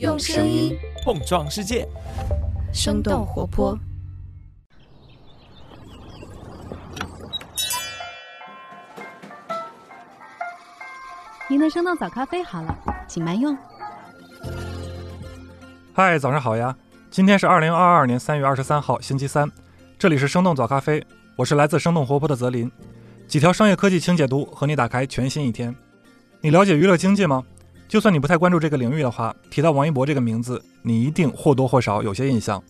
用声音碰撞世界，生动活泼。您的生动早咖啡好了，请慢用。嗨，早上好呀！今天是二零二二年三月二十三号，星期三。这里是生动早咖啡，我是来自生动活泼的泽林。几条商业科技轻解读，和你打开全新一天。你了解娱乐经济吗？就算你不太关注这个领域的话，提到王一博这个名字，你一定或多或少有些印象。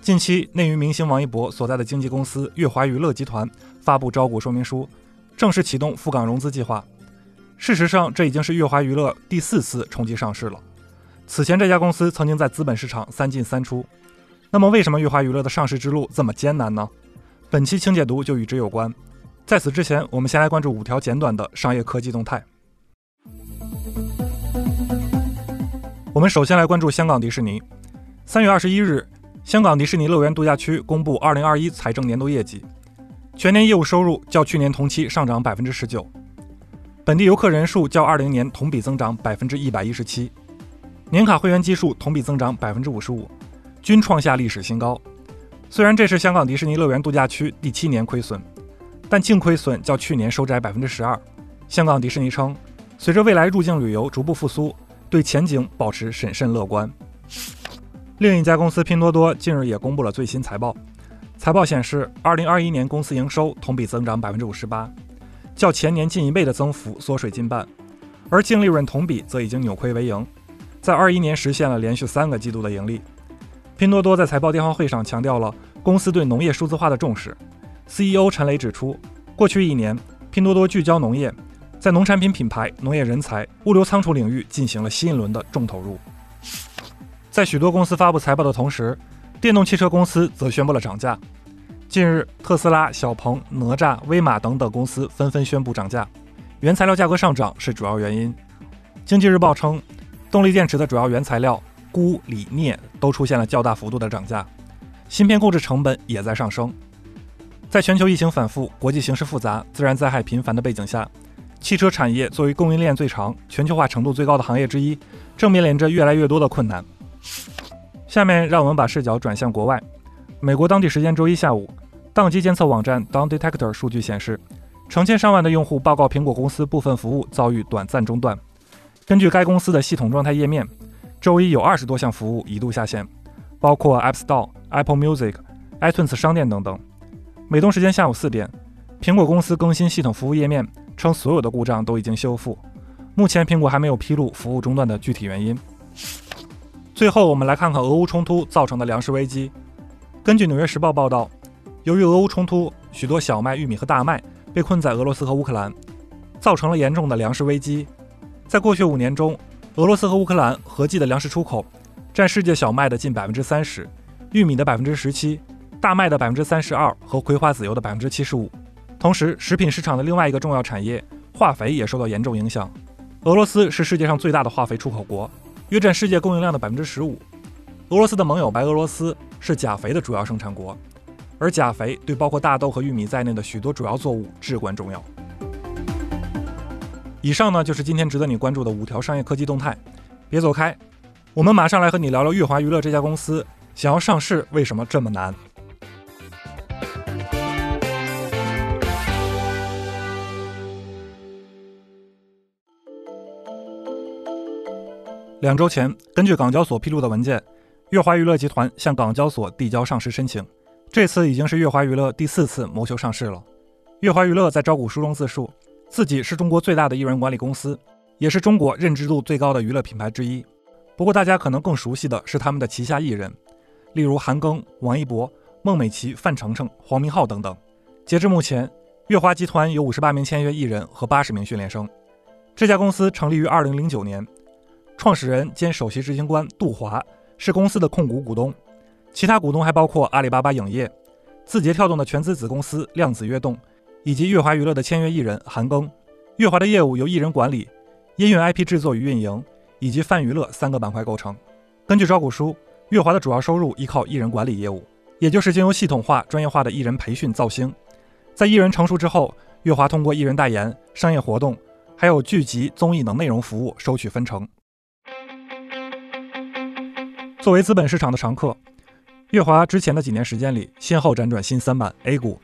近期，内娱明星王一博所在的经纪公司乐华娱乐集团发布招股说明书，正式启动赴港融资计划。事实上，这已经是乐华娱乐第四次冲击上市了。此前，这家公司曾经在资本市场三进三出。那么，为什么乐华娱乐的上市之路这么艰难呢？本期清解读就与之有关。在此之前，我们先来关注五条简短的商业科技动态。我们首先来关注香港迪士尼。三月二十一日，香港迪士尼乐园度假区公布二零二一财政年度业绩，全年业务收入较去年同期上涨百分之十九，本地游客人数较二零年同比增长百分之一百一十七，年卡会员基数同比增长百分之五十五，均创下历史新高。虽然这是香港迪士尼乐园度假区第七年亏损，但净亏损较去年收窄百分之十二。香港迪士尼称，随着未来入境旅游逐步复苏。对前景保持审慎乐观。另一家公司拼多多近日也公布了最新财报，财报显示，二零二一年公司营收同比增长百分之五十八，较前年近一倍的增幅缩水近半，而净利润同比则已经扭亏为盈，在二一年实现了连续三个季度的盈利。拼多多在财报电话会上强调了公司对农业数字化的重视。CEO 陈雷指出，过去一年，拼多多聚焦农业。在农产品品牌、农业人才、物流仓储领域进行了新一轮的重投入。在许多公司发布财报的同时，电动汽车公司则宣布了涨价。近日，特斯拉、小鹏、哪吒、威马等等公司纷纷宣布涨价，原材料价格上涨是主要原因。经济日报称，动力电池的主要原材料钴、锂、镍都出现了较大幅度的涨价，芯片购置成本也在上升。在全球疫情反复、国际形势复杂、自然灾害频繁的背景下，汽车产业作为供应链最长、全球化程度最高的行业之一，正面临着越来越多的困难。下面让我们把视角转向国外。美国当地时间周一下午，宕机监测网站 Down Detector 数据显示，成千上万的用户报告苹果公司部分服务遭遇短暂中断。根据该公司的系统状态页面，周一有二十多项服务一度下线，包括 App Store、Apple Music、iTunes 商店等等。美东时间下午四点，苹果公司更新系统服务页面。称所有的故障都已经修复，目前苹果还没有披露服务中断的具体原因。最后，我们来看看俄乌冲突造成的粮食危机。根据《纽约时报》报道，由于俄乌冲突，许多小麦、玉米和大麦被困在俄罗斯和乌克兰，造成了严重的粮食危机。在过去五年中，俄罗斯和乌克兰合计的粮食出口占世界小麦的近百分之三十，玉米的百分之十七，大麦的百分之三十二和葵花籽油的百分之七十五。同时，食品市场的另外一个重要产业化肥也受到严重影响。俄罗斯是世界上最大的化肥出口国，约占世界供应量的百分之十五。俄罗斯的盟友白俄罗斯是钾肥的主要生产国，而钾肥对包括大豆和玉米在内的许多主要作物至关重要。以上呢就是今天值得你关注的五条商业科技动态，别走开，我们马上来和你聊聊乐华娱乐这家公司想要上市为什么这么难。两周前，根据港交所披露的文件，乐华娱乐集团向港交所递交上市申请。这次已经是乐华娱乐第四次谋求上市了。乐华娱乐在招股书中自述，自己是中国最大的艺人管理公司，也是中国认知度最高的娱乐品牌之一。不过，大家可能更熟悉的是他们的旗下艺人，例如韩庚、王一博、孟美岐、范丞丞、黄明昊等等。截至目前，乐华集团有五十八名签约艺人和八十名训练生。这家公司成立于二零零九年。创始人兼首席执行官杜华是公司的控股股东，其他股东还包括阿里巴巴影业、字节跳动的全资子公司量子跃动，以及乐华娱乐的签约艺人韩庚。乐华的业务由艺人管理、音乐 IP 制作与运营以及泛娱乐三个板块构成。根据招股书，乐华的主要收入依靠艺人管理业务，也就是经由系统化、专业化的艺人培训造星，在艺人成熟之后，乐华通过艺人代言、商业活动，还有剧集、综艺等内容服务收取分成。作为资本市场的常客，月华之前的几年时间里，先后辗转新三板、A 股，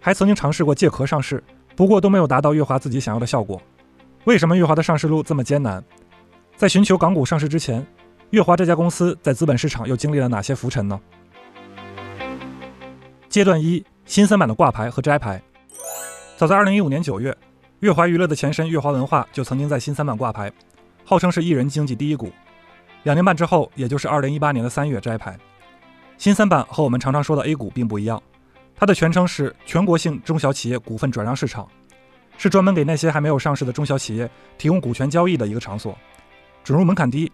还曾经尝试过借壳上市，不过都没有达到月华自己想要的效果。为什么月华的上市路这么艰难？在寻求港股上市之前，月华这家公司在资本市场又经历了哪些浮沉呢？阶段一：新三板的挂牌和摘牌。早在2015年9月，月华娱乐的前身月华文化就曾经在新三板挂牌，号称是艺人经济第一股。两年半之后，也就是2018年的3月摘牌。新三板和我们常常说的 A 股并不一样，它的全称是全国性中小企业股份转让市场，是专门给那些还没有上市的中小企业提供股权交易的一个场所。准入门槛低，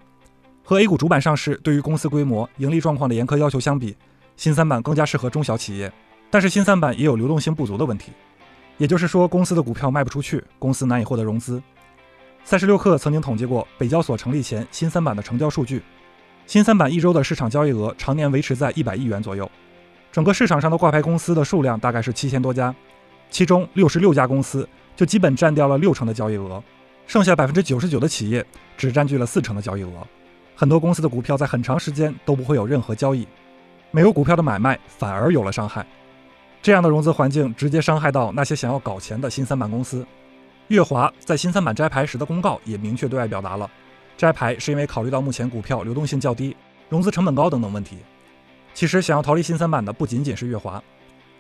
和 A 股主板上市对于公司规模、盈利状况的严苛要求相比，新三板更加适合中小企业。但是新三板也有流动性不足的问题，也就是说公司的股票卖不出去，公司难以获得融资。三十六氪曾经统计过北交所成立前新三板的成交数据，新三板一周的市场交易额常年维持在一百亿元左右，整个市场上的挂牌公司的数量大概是七千多家，其中六十六家公司就基本占掉了六成的交易额。剩下百分之九十九的企业只占据了四成的交易额，很多公司的股票在很长时间都不会有任何交易，没有股票的买卖反而有了伤害。这样的融资环境直接伤害到那些想要搞钱的新三板公司。月华在新三板摘牌时的公告也明确对外表达了，摘牌是因为考虑到目前股票流动性较低、融资成本高等等问题。其实想要逃离新三板的不仅仅是月华。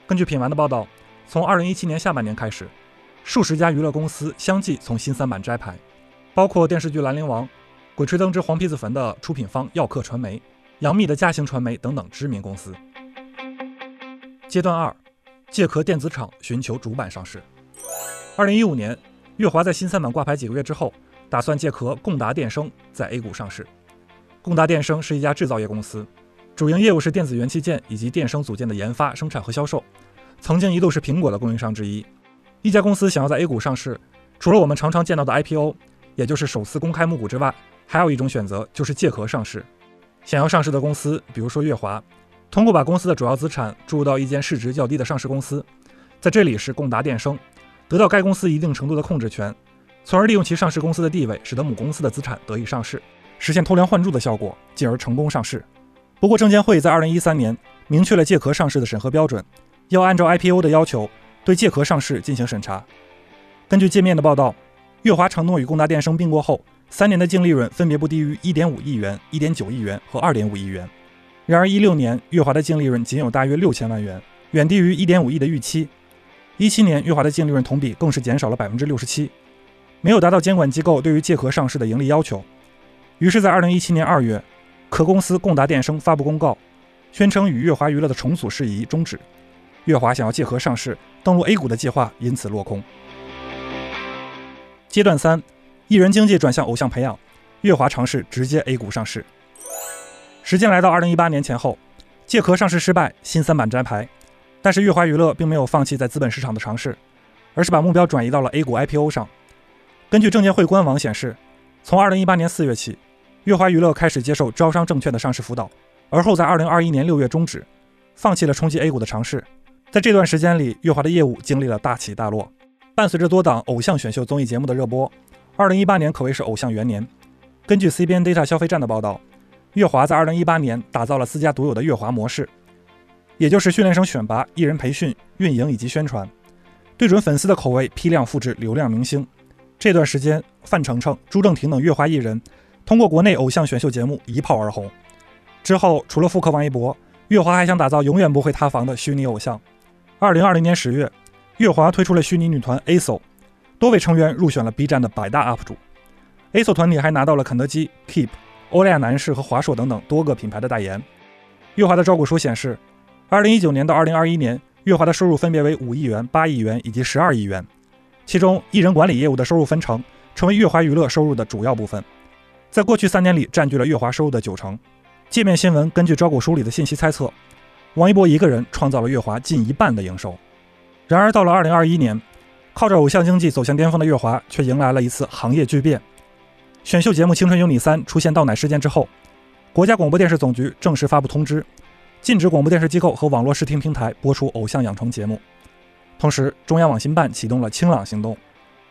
根据品玩的报道，从二零一七年下半年开始。数十家娱乐公司相继从新三板摘牌，包括电视剧《兰陵王》《鬼吹灯之黄皮子坟》的出品方耀客传媒、杨幂的嘉行传媒等等知名公司。阶段二，借壳电子厂寻求主板上市。二零一五年，月华在新三板挂牌几个月之后，打算借壳共达电声在 A 股上市。共达电声是一家制造业公司，主营业务是电子元器件以及电声组件的研发、生产和销售，曾经一度是苹果的供应商之一。一家公司想要在 A 股上市，除了我们常常见到的 IPO，也就是首次公开募股之外，还有一种选择就是借壳上市。想要上市的公司，比如说月华，通过把公司的主要资产注入到一间市值较低的上市公司，在这里是共达电声，得到该公司一定程度的控制权，从而利用其上市公司的地位，使得母公司的资产得以上市，实现偷梁换柱的效果，进而成功上市。不过，证监会在2013年明确了借壳上市的审核标准，要按照 IPO 的要求。对借壳上市进行审查。根据界面的报道，月华承诺与贡达电声并购后，三年的净利润分别不低于一点五亿元、一点九亿元和二点五亿元。然而，一六年月华的净利润仅有大约六千万元，远低于一点五亿的预期。一七年月华的净利润同比更是减少了百分之六十七，没有达到监管机构对于借壳上市的盈利要求。于是，在二零一七年二月，壳公司贡达电声发布公告，宣称与月华娱乐的重组事宜终止。月华想要借壳上市登陆 A 股的计划因此落空。阶段三，艺人经济转向偶像培养，月华尝试直接 A 股上市。时间来到二零一八年前后，借壳上市失败，新三板摘牌，但是月华娱乐并没有放弃在资本市场的尝试，而是把目标转移到了 A 股 IPO 上。根据证监会官网显示，从二零一八年四月起，月华娱乐开始接受招商证券的上市辅导，而后在二零二一年六月终止，放弃了冲击 A 股的尝试。在这段时间里，月华的业务经历了大起大落。伴随着多档偶像选秀综艺节目的热播，2018年可谓是偶像元年。根据 CBN Data 消费站的报道，月华在2018年打造了自家独有的月华模式，也就是训练生选拔、艺人培训、运营以及宣传，对准粉丝的口味，批量复制流量明星。这段时间，范丞丞、朱正廷等月华艺人通过国内偶像选秀节目一炮而红。之后，除了复刻王一博，月华还想打造永远不会塌房的虚拟偶像。二零二零年十月，月华推出了虚拟女团 ASO，多位成员入选了 B 站的百大 UP 主。ASO 团体还拿到了肯德基、Keep、欧莱雅男士和华硕等等多个品牌的代言。月华的招股书显示，二零一九年到二零二一年，月华的收入分别为五亿元、八亿元以及十二亿元，其中艺人管理业务的收入分成成为月华娱乐收入的主要部分，在过去三年里占据了月华收入的九成。界面新闻根据招股书里的信息猜测。王一博一个人创造了月华近一半的营收。然而，到了2021年，靠着偶像经济走向巅峰的月华却迎来了一次行业巨变。选秀节目《青春有你三》出现倒奶事件之后，国家广播电视总局正式发布通知，禁止广播电视机构和网络视听平台播出偶像养成节目。同时，中央网信办启动了“清朗行动”，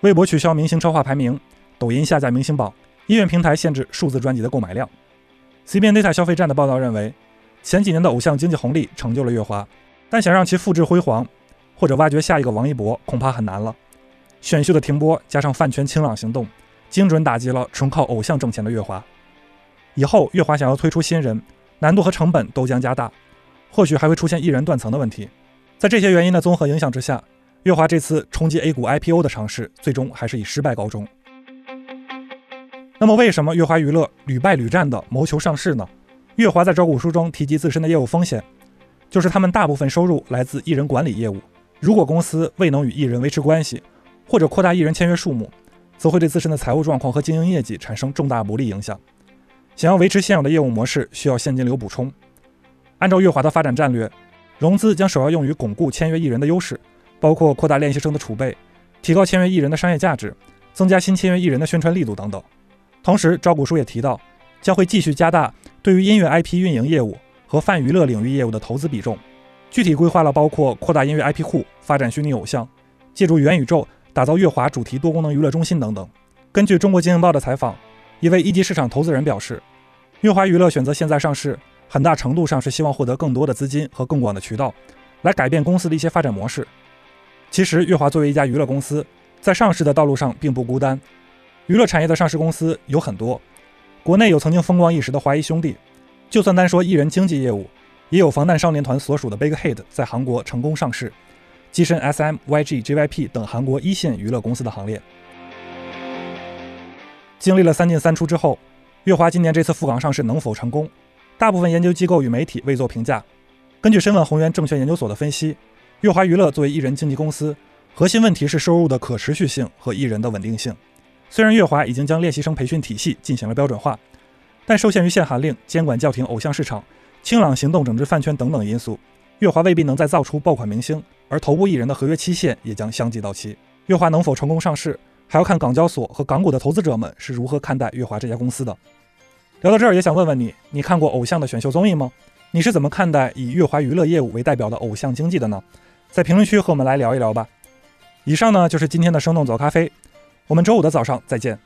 微博取消明星超话排名，抖音下架明星榜，音乐平台限制数字专辑的购买量。CBN Data 消费站的报道认为，前几年的偶像经济红利成就了月华，但想让其复制辉煌，或者挖掘下一个王一博，恐怕很难了。选秀的停播加上饭圈清朗行动，精准打击了纯靠偶像挣钱的月华。以后月华想要推出新人，难度和成本都将加大，或许还会出现艺人断层的问题。在这些原因的综合影响之下，月华这次冲击 A 股 IPO 的尝试，最终还是以失败告终。那么，为什么月华娱乐屡败屡战的谋求上市呢？月华在招股书中提及自身的业务风险，就是他们大部分收入来自艺人管理业务。如果公司未能与艺人维持关系，或者扩大艺人签约数目，则会对自身的财务状况和经营业绩产生重大不利影响。想要维持现有的业务模式，需要现金流补充。按照月华的发展战略，融资将首要用于巩固签约艺人的优势，包括扩大练习生的储备，提高签约艺人的商业价值，增加新签约艺人的宣传力度等等。同时，招股书也提到，将会继续加大对于音乐 IP 运营业务和泛娱乐领域业务的投资比重。具体规划了包括扩大音乐 IP 库、发展虚拟偶像、借助元宇宙打造月华主题多功能娱乐中心等等。根据中国经营报的采访，一位一级市场投资人表示，月华娱乐选择现在上市，很大程度上是希望获得更多的资金和更广的渠道，来改变公司的一些发展模式。其实，月华作为一家娱乐公司，在上市的道路上并不孤单。娱乐产业的上市公司有很多，国内有曾经风光一时的华谊兄弟，就算单说艺人经纪业务，也有防弹少年团所属的 Big Hit 在韩国成功上市，跻身 SM、YG、JYP 等韩国一线娱乐公司的行列。经历了三进三出之后，月华今年这次赴港上市能否成功？大部分研究机构与媒体未做评价。根据申万宏源证券研究所的分析，月华娱乐作为艺人经纪公司，核心问题是收入的可持续性和艺人的稳定性。虽然月华已经将练习生培训体系进行了标准化，但受限于限韩令、监管叫停偶像市场、清朗行动整治饭圈等等因素，月华未必能再造出爆款明星，而头部艺人的合约期限也将相继到期。月华能否成功上市，还要看港交所和港股的投资者们是如何看待月华这家公司的。聊到这儿，也想问问你，你看过偶像的选秀综艺吗？你是怎么看待以月华娱乐业务为代表的偶像经济的呢？在评论区和我们来聊一聊吧。以上呢就是今天的生动早咖啡。我们周五的早上再见。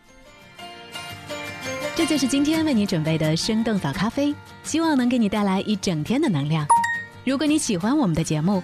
这就是今天为你准备的生动早咖啡，希望能给你带来一整天的能量。如果你喜欢我们的节目，